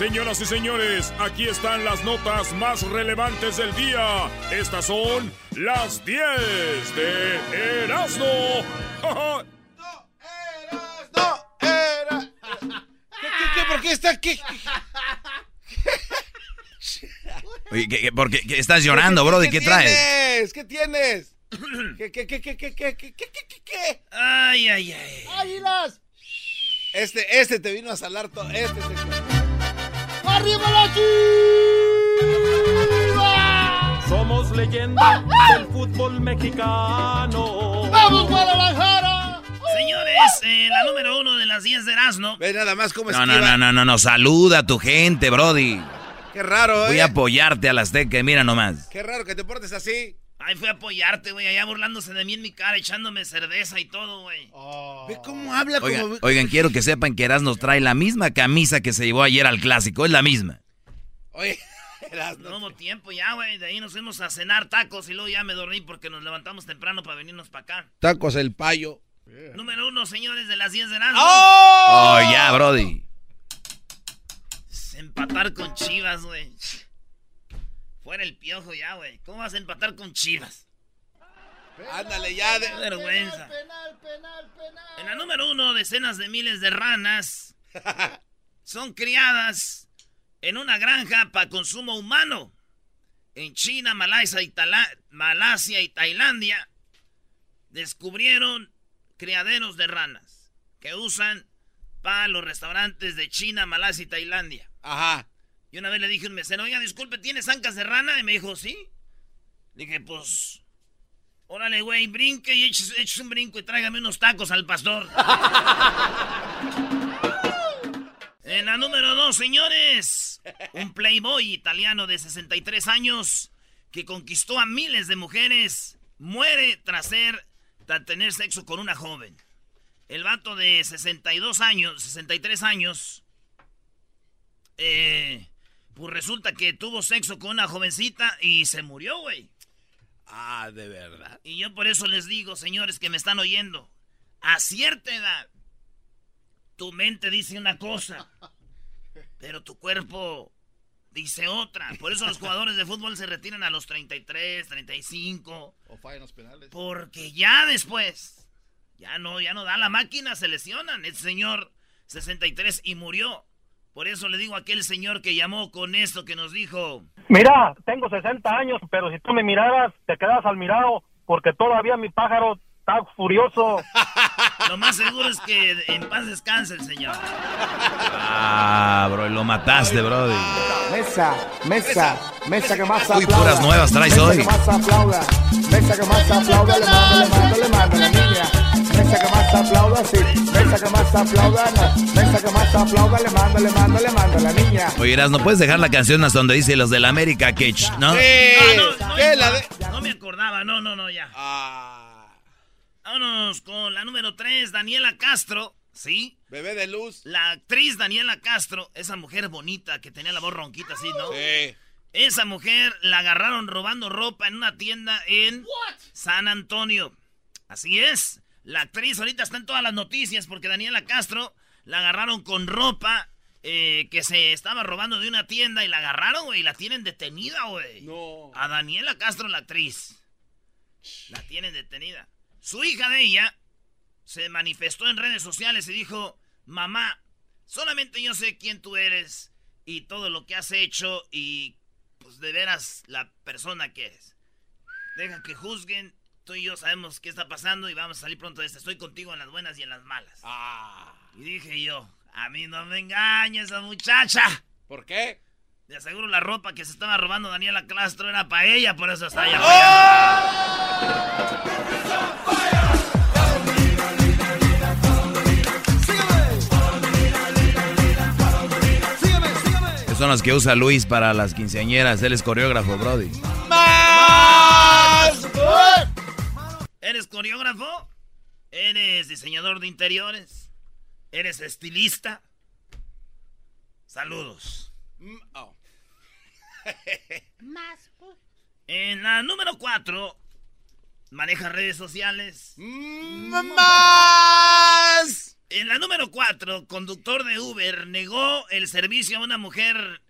Señoras y señores, aquí están las notas más relevantes del día. Estas son las 10 de Erasmo. ¡No, Erasmo! Era... ¿Qué, qué, qué? ¿Por qué está aquí? Oye, ¿qué, por qué, estás llorando, bro? ¿De qué, traes? ¿Qué tienes? ¿Qué, qué, qué, qué, qué, qué, qué, qué, qué, qué? Ay, ay, ay. ¡Águilas! Este, este te vino a salar todo. Este te... ¡Arriba la chiva! Somos leyenda del fútbol mexicano. ¡Vamos, Guadalajara! Señores, eh, la número uno de las 10 de Erasmo. Ve nada más cómo no, no, no, no, no, no, saluda a tu gente, Brody. Qué raro, ¿eh? Voy a apoyarte a las que mira nomás. Qué raro que te portes así. Ay, fui a apoyarte, güey, allá burlándose de mí en mi cara, echándome cerveza y todo, güey. Oh. Ve cómo habla oigan, como... Oigan, quiero que sepan que Eras nos trae la misma camisa que se llevó ayer al clásico, es la misma. Oye, No hubo tiempo ya, güey, de ahí nos fuimos a cenar tacos y luego ya me dormí porque nos levantamos temprano para venirnos para acá. Tacos el payo. Número uno, señores, de las 10 de Erasmo. ¡Oh! ¡Oh, ya, brody! Empatar con Chivas, güey. Fuera el piojo ya, güey. ¿Cómo vas a empatar con Chivas? Ándale ya. De... vergüenza. Penal, penal, penal, en la número uno, decenas de miles de ranas son criadas en una granja para consumo humano. En China, Malasia y, Malasia y Tailandia descubrieron criaderos de ranas que usan para los restaurantes de China, Malasia y Tailandia. Ajá. Y una vez le dije a un mesero, oiga, disculpe, ¿tienes ancas de rana? Y me dijo, sí. Dije, pues, órale, güey, brinque y eches, un brinco y tráigame unos tacos al pastor. en la número dos, señores, un playboy italiano de 63 años que conquistó a miles de mujeres muere tras, ser, tras tener sexo con una joven. El vato de 62 años, 63 años, eh, pues resulta que tuvo sexo con una jovencita y se murió, güey. Ah, de verdad. Y yo por eso les digo, señores que me están oyendo, a cierta edad, tu mente dice una cosa, pero tu cuerpo dice otra. Por eso los jugadores de fútbol se retiran a los 33, 35. O fallan los penales. Porque ya después, ya no, ya no da la máquina, se lesionan. El señor 63 y murió. Por eso le digo a aquel señor que llamó con esto que nos dijo. Mira, tengo 60 años, pero si tú me miraras, te quedas al mirado, porque todavía mi pájaro está furioso. Lo más seguro es que en paz descanse el señor. Ah, bro, lo mataste, bro. Mesa, mesa, mesa que más aplauda. Uy, puras nuevas traes mesa hoy. Que más aplauda, mesa que más aplauda, le mando, le mando, le mando, la niña. Mesa que más aplauda, sí. Mesa que más aplauda, no. Mesa que más aplauda, le mando, le mando, le mando la niña. Oye, ¿no puedes dejar la canción hasta donde dice los del América Cage, no? Sí. no, no, ¿Qué? La de... no me acordaba, no, no, no, ya. Ah. Vámonos con la número 3, Daniela Castro. ¿Sí? Bebé de luz. La actriz Daniela Castro, esa mujer bonita que tenía la voz ronquita así, ¿no? Sí. Esa mujer la agarraron robando ropa en una tienda en San Antonio. Así es. La actriz ahorita está en todas las noticias porque Daniela Castro la agarraron con ropa eh, que se estaba robando de una tienda y la agarraron, güey, y la tienen detenida, güey. No. A Daniela Castro, la actriz. La tienen detenida. Su hija de ella se manifestó en redes sociales y dijo, mamá, solamente yo sé quién tú eres y todo lo que has hecho y pues de veras la persona que eres. Deja que juzguen tú y yo sabemos qué está pasando y vamos a salir pronto de esto. Estoy contigo en las buenas y en las malas. Ah. Y dije yo, a mí no me engaña esa muchacha. ¿Por qué? De aseguro la ropa que se estaba robando Daniela Castro era para ella, por eso está allá. son las que usa Luis para las quinceañeras. Él es coreógrafo, Brody. ¿Eres coreógrafo? ¿Eres diseñador de interiores? ¿Eres estilista? Saludos. Mm, oh. Más. En la número 4, maneja redes sociales. Mm, más. En la número número cuatro, conductor de Uber negó el servicio a una mujer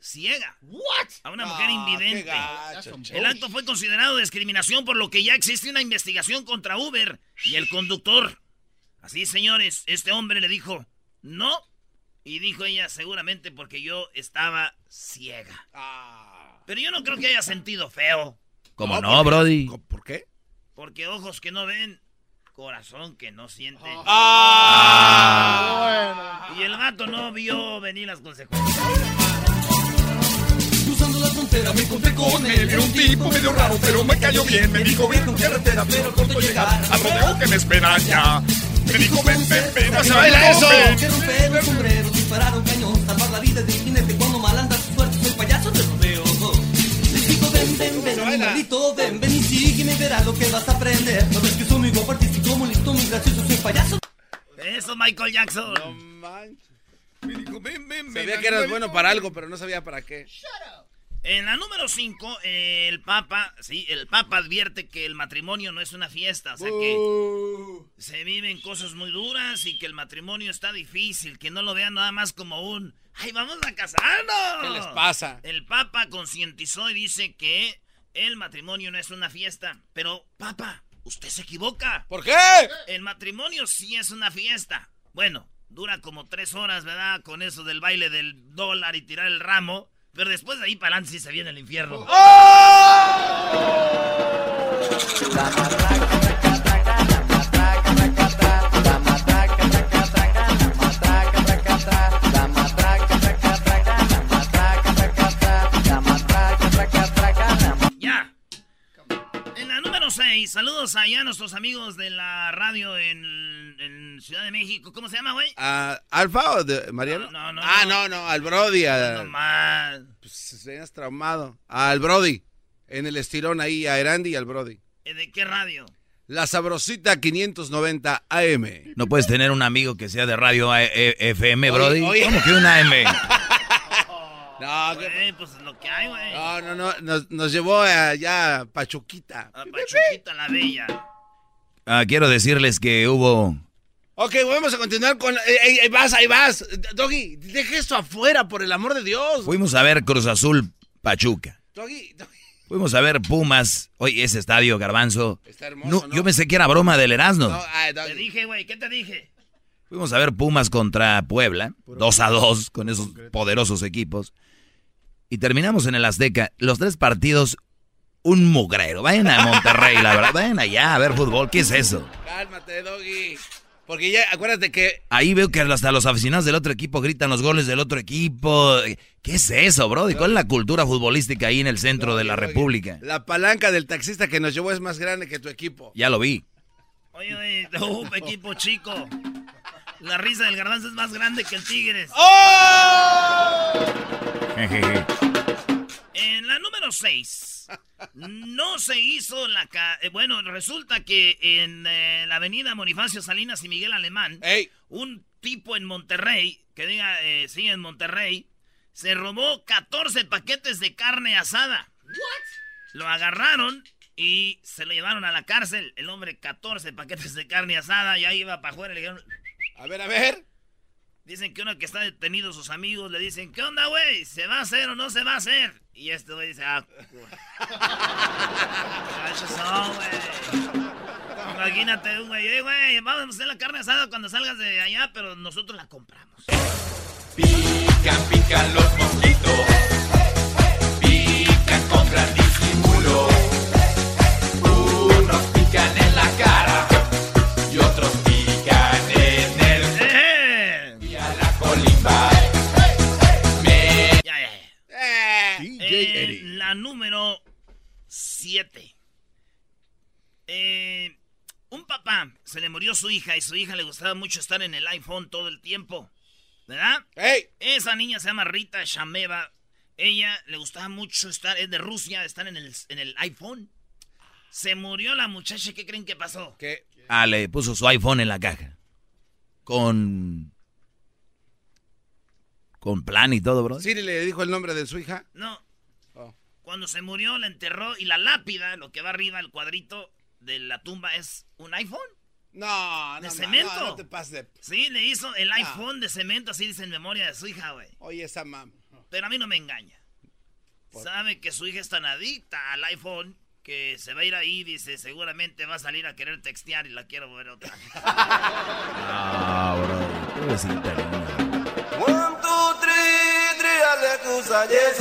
ciega. What? A una mujer Ah, invidente. qué gacho. El acto fue considerado discriminación por lo que ya existe una investigación contra Uber y el conductor. Así, señores, este hombre le dijo, no. Y dijo ella, seguramente porque yo estaba ciega. Ah. Pero yo no creo que haya sentido feo. ¿Cómo no, Brody? ¿Por qué? Porque ojos que no ven, corazón que no siente. Ah. Y el gato no vio venir las consecuencias. La frontera me encontré con él. Era un tipo medio raro, pero me cayó bien. Me dijo, ven con carretera, pero corto llegar al rodeo que me espera ya. Me dijo, ven, ven, ven, ¿Cómo se baila eso? Que romper un sombrero, disparar un cañón, salvar la vida de un jinete cuando mal anda su suerte, soy payaso del rodeo. Les digo, ven, ven, ven, maldito, ven, ven y sígueme, verás lo que vas a aprender. No ves que soy muy guapo, artístico, muy listo, muy gracioso, soy payaso. Eso, Michael Jackson. No manches. Me dijo, ven, ven, ven. Sabía que eras bueno para algo, pero no sabía para qué. En la número 5, el Papa, sí, el Papa advierte que el matrimonio no es una fiesta, o sea que Uh. se viven cosas muy duras y que el matrimonio está difícil, que no lo vean nada más como un, ¡ay, vamos a casarnos! ¿Qué les pasa? El Papa concientizó y dice que el matrimonio no es una fiesta, pero Papa, usted se equivoca. ¿Por qué? El matrimonio sí es una fiesta. Bueno, dura como tres horas, ¿verdad? Con eso del baile del dólar y tirar el ramo. Pero después de ahí para adelante sí se viene el infierno. Ya. En la número 6, saludos allá a nuestros amigos de la radio en, en Ciudad de México. ¿Cómo se llama, güey? ¿A ¿Alfa o de Mariano? No, no, no, Ah, no. no, al Brody. a- No más. Pues serías traumado. Al Brody. En el estirón ahí, a Erandi y al Brody. ¿Eh, ¿De qué radio? La sabrosita 590 AM. No puedes tener un amigo que sea de radio A- E- FM, Brody. oye. ¿Cómo que un AM? No, ¿qué- Güey, pues es lo que hay, güey. no, no, no, nos, nos llevó allá a Pachuquita. A Pachuquita la Bella. Ah, quiero decirles que hubo... Ok, vamos a continuar con... eh, eh, ahí vas, ahí vas. Doggy, deja esto afuera, por el amor de Dios. Fuimos a ver Cruz Azul Pachuca. Doggy, Doggy. Fuimos a ver Pumas. Oye, ese estadio, Garbanzo. Está hermoso, No, ¿no? Yo pensé que era broma del Erasmo. No, ay, Te dije, güey, ¿qué te dije? Fuimos a ver Pumas contra Puebla, 2 a 2 con esos poderosos equipos. Y terminamos en el Azteca. Los tres partidos, un mugrero. Vayan a Monterrey, la verdad. Vayan allá a ver fútbol. ¿Qué es eso? Cálmate, Doggy. Porque ya, acuérdate que... Ahí veo que hasta los aficionados del otro equipo gritan los goles del otro equipo. ¿Qué es eso, bro? ¿Y cuál es la cultura futbolística ahí en el centro de la República? La palanca del taxista que nos llevó es más grande que tu equipo. Ya lo vi. Oye, güey, uh, equipo chico. La risa del garbanzo es más grande que el Tigres. Jejeje. No se hizo la... ca- eh, bueno, resulta que en eh, la avenida Bonifacio Salinas y Miguel Alemán, Ey, un tipo en Monterrey, que diga, eh, sí, en Monterrey, se robó 14 paquetes de carne asada. Lo agarraron y se lo llevaron a la cárcel. El hombre, 14 paquetes de carne asada, ya iba para afuera y le dijeron... a ver, a ver. Dicen que uno que está detenido, sus amigos le dicen, ¿qué onda, güey? ¿Se va a hacer o no se va a hacer? Y este güey dice, ah, son, güey. Imagínate un güey, "Eh, güey, vamos a hacer la carne asada cuando salgas de allá, pero nosotros la compramos. Pican, pican los mosquitos. Pican con Eh, la número 7. Eh, un papá se le murió su hija y su hija le gustaba mucho estar en el iPhone todo el tiempo. ¿Verdad? ey, Esa niña se llama Rita Shameva. Ella le gustaba mucho estar, es de Rusia, estar en el, en el iPhone. Se murió la muchacha, ¿qué creen que pasó? ¿qué? Ah, le puso su iPhone en la caja. Con... Con plan y todo, bro. Siri le dijo el nombre de su hija. No. Oh. Cuando se murió, la enterró y la lápida, lo que va arriba, el cuadrito de la tumba es un iPhone. No, no. ¿De cemento? No, no te pases de... Sí, le hizo el iPhone de cemento, así dice en memoria de su hija, güey. Oye, esa mam. Pero a mí no me engaña. Sabe que su hija es tan adicta al iPhone que se va a ir ahí, dice, seguramente va a salir a querer textear y la quiero ver otra vez. Ah, bro. Pobrecita Saludos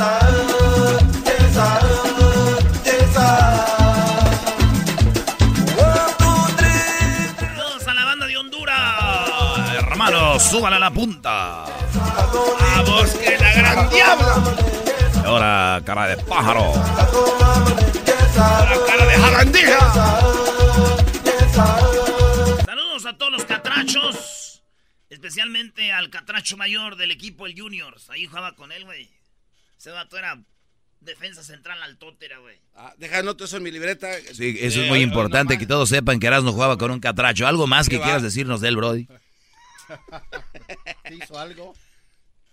a la banda de Honduras. Hermanos, súbala a la punta. ¡Vamos, que la gran diabla! Ahora, cara de pájaro. ¡La cara de jarandija! Saludos a todos los catrachos. Especialmente al catracho mayor del equipo, el Juniors. Ahí jugaba con él, güey. Ese vato era defensa central al tótera, güey. Ah, deja noto eso en mi libreta. Sí, eso Eh, es muy importante, que todos sepan que Erasmo jugaba con un catracho. ¿Algo más que quieras decirnos de él, Brody? ¿Te hizo algo?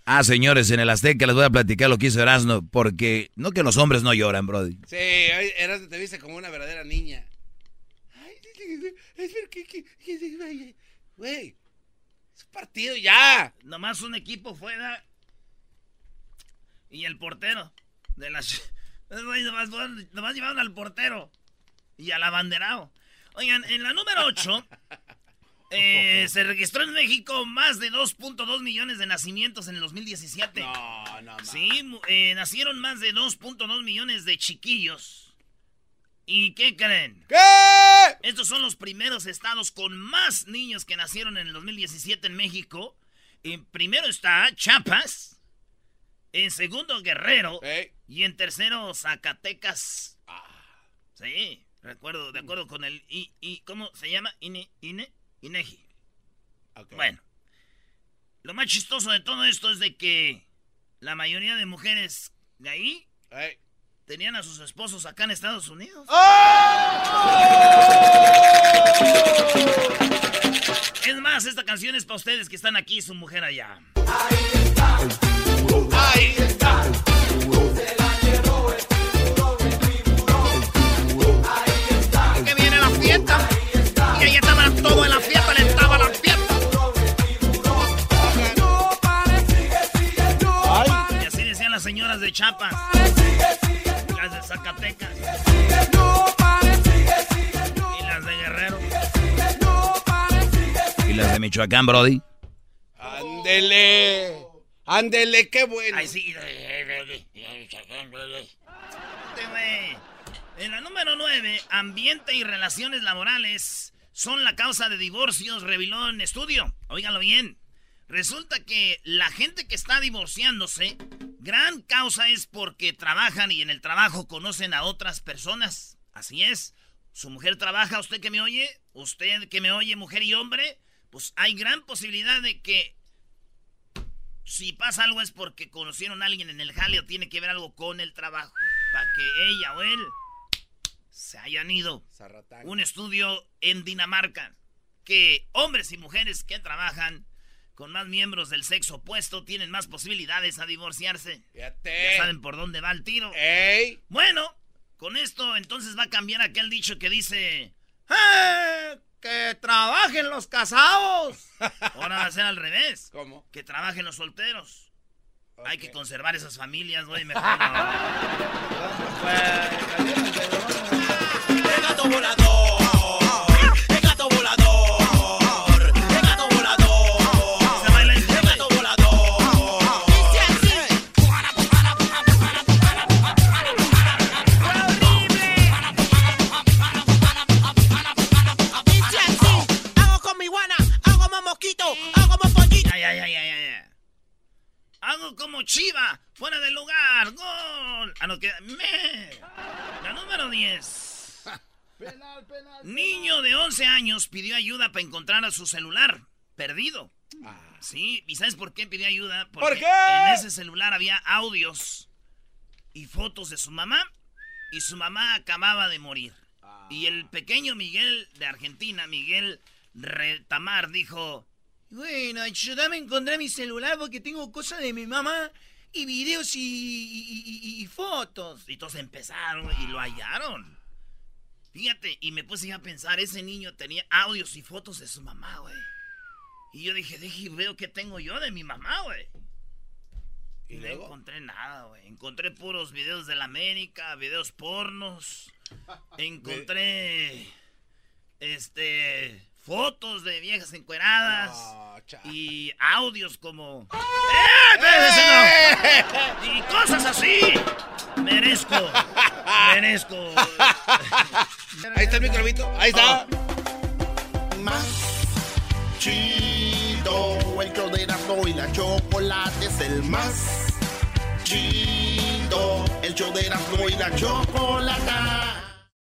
Ah, señores, en el Azteca les voy a platicar lo que hizo Erasmo, porque no que los hombres no lloran, Brody. Sí, hoy eras, te viste como una verdadera niña. Ay, espera, ¿qué, qué, qué, Güey, es un partido ya. Nomás un equipo fuera. Y el portero. De las. Nomás, nomás llevaron al portero. Y al abanderado. Oigan, en la número 8. se registró en México más de 2.2 millones de nacimientos en el 2017. No, no, ma. Sí, eh, nacieron más de 2.2 millones de chiquillos. ¿Y qué creen? ¿Qué? Estos son los primeros estados con más niños que nacieron en el 2017 en México. En primero está Chiapas. En segundo, Guerrero. Y en tercero, Zacatecas. Sí, recuerdo, de acuerdo con el... I, I- ¿Cómo se llama? INE, INE, INEGI. Ok. Bueno, lo más chistoso de todo esto es de que la mayoría de mujeres de ahí tenían a sus esposos acá en Estados Unidos. Es más, esta canción es para ustedes que están aquí y su mujer allá. Ahí está. Que viene la fiesta. Y ahí estaba todo en la fiesta, le estaba la fiesta. Y así decían las señoras de Chiapas. Las de Zacatecas. Y las de Guerrero. ¿Y las de Michoacán, Brody? Ándele. Ándele, qué bueno. Ay, sí. En la número 9, ambiente y relaciones laborales son la causa de divorcios, reveló en estudio. Óiganlo bien. Resulta que la gente que está divorciándose, gran causa es porque trabajan y en el trabajo conocen a otras personas. Así es. Su mujer trabaja, usted que me oye, usted que me oye, mujer y hombre, pues hay gran posibilidad de que si pasa algo es porque conocieron a alguien en el jale o tiene que ver algo con el trabajo. Para que ella o él se hayan ido. Zarratán. Un estudio en Dinamarca que hombres y mujeres que trabajan con más miembros del sexo opuesto tienen más posibilidades a divorciarse. Fíjate. Ya saben por dónde va el tiro. Ey. Bueno, con esto entonces va a cambiar aquel dicho que dice... "Eh, ¡Que trabajen los casados! Ahora va a ser al revés. ¿Cómo? Que trabajen los solteros. Hay que conservar esas familias, güey. Mejor no. ¡El gato volador! Chiva, fuera del lugar, gol. Ah, no, queda. Me. La número 10. Penal, penal. Niño de 11 años pidió ayuda para encontrar a su celular perdido. Sí, ¿y sabes por qué pidió ayuda? Porque ¿Por qué? en ese celular había audios y fotos de su mamá y su mamá acababa de morir. Y el pequeño Miguel de Argentina, Miguel Retamar, dijo, bueno, ayúdame a encontrar mi celular porque tengo cosas de mi mamá y videos y, y- y- y fotos. Y todos empezaron y lo hallaron. Fíjate, y me puse a pensar, ese niño tenía audios y fotos de su mamá, güey. Y yo dije, dije, veo qué tengo yo de mi mamá, güey. Y no encontré nada, güey. Encontré puros videos de la América, videos pornos. Encontré. Este. Fotos de viejas encueradas. y audios como. ¡Eh! Y cosas así. Merezco. Merezco. Ahí está el microbito. Ahí está. Más chido. El show de Erasmo y la chocolate es el más chido. El show de Erasmo y la chocolate.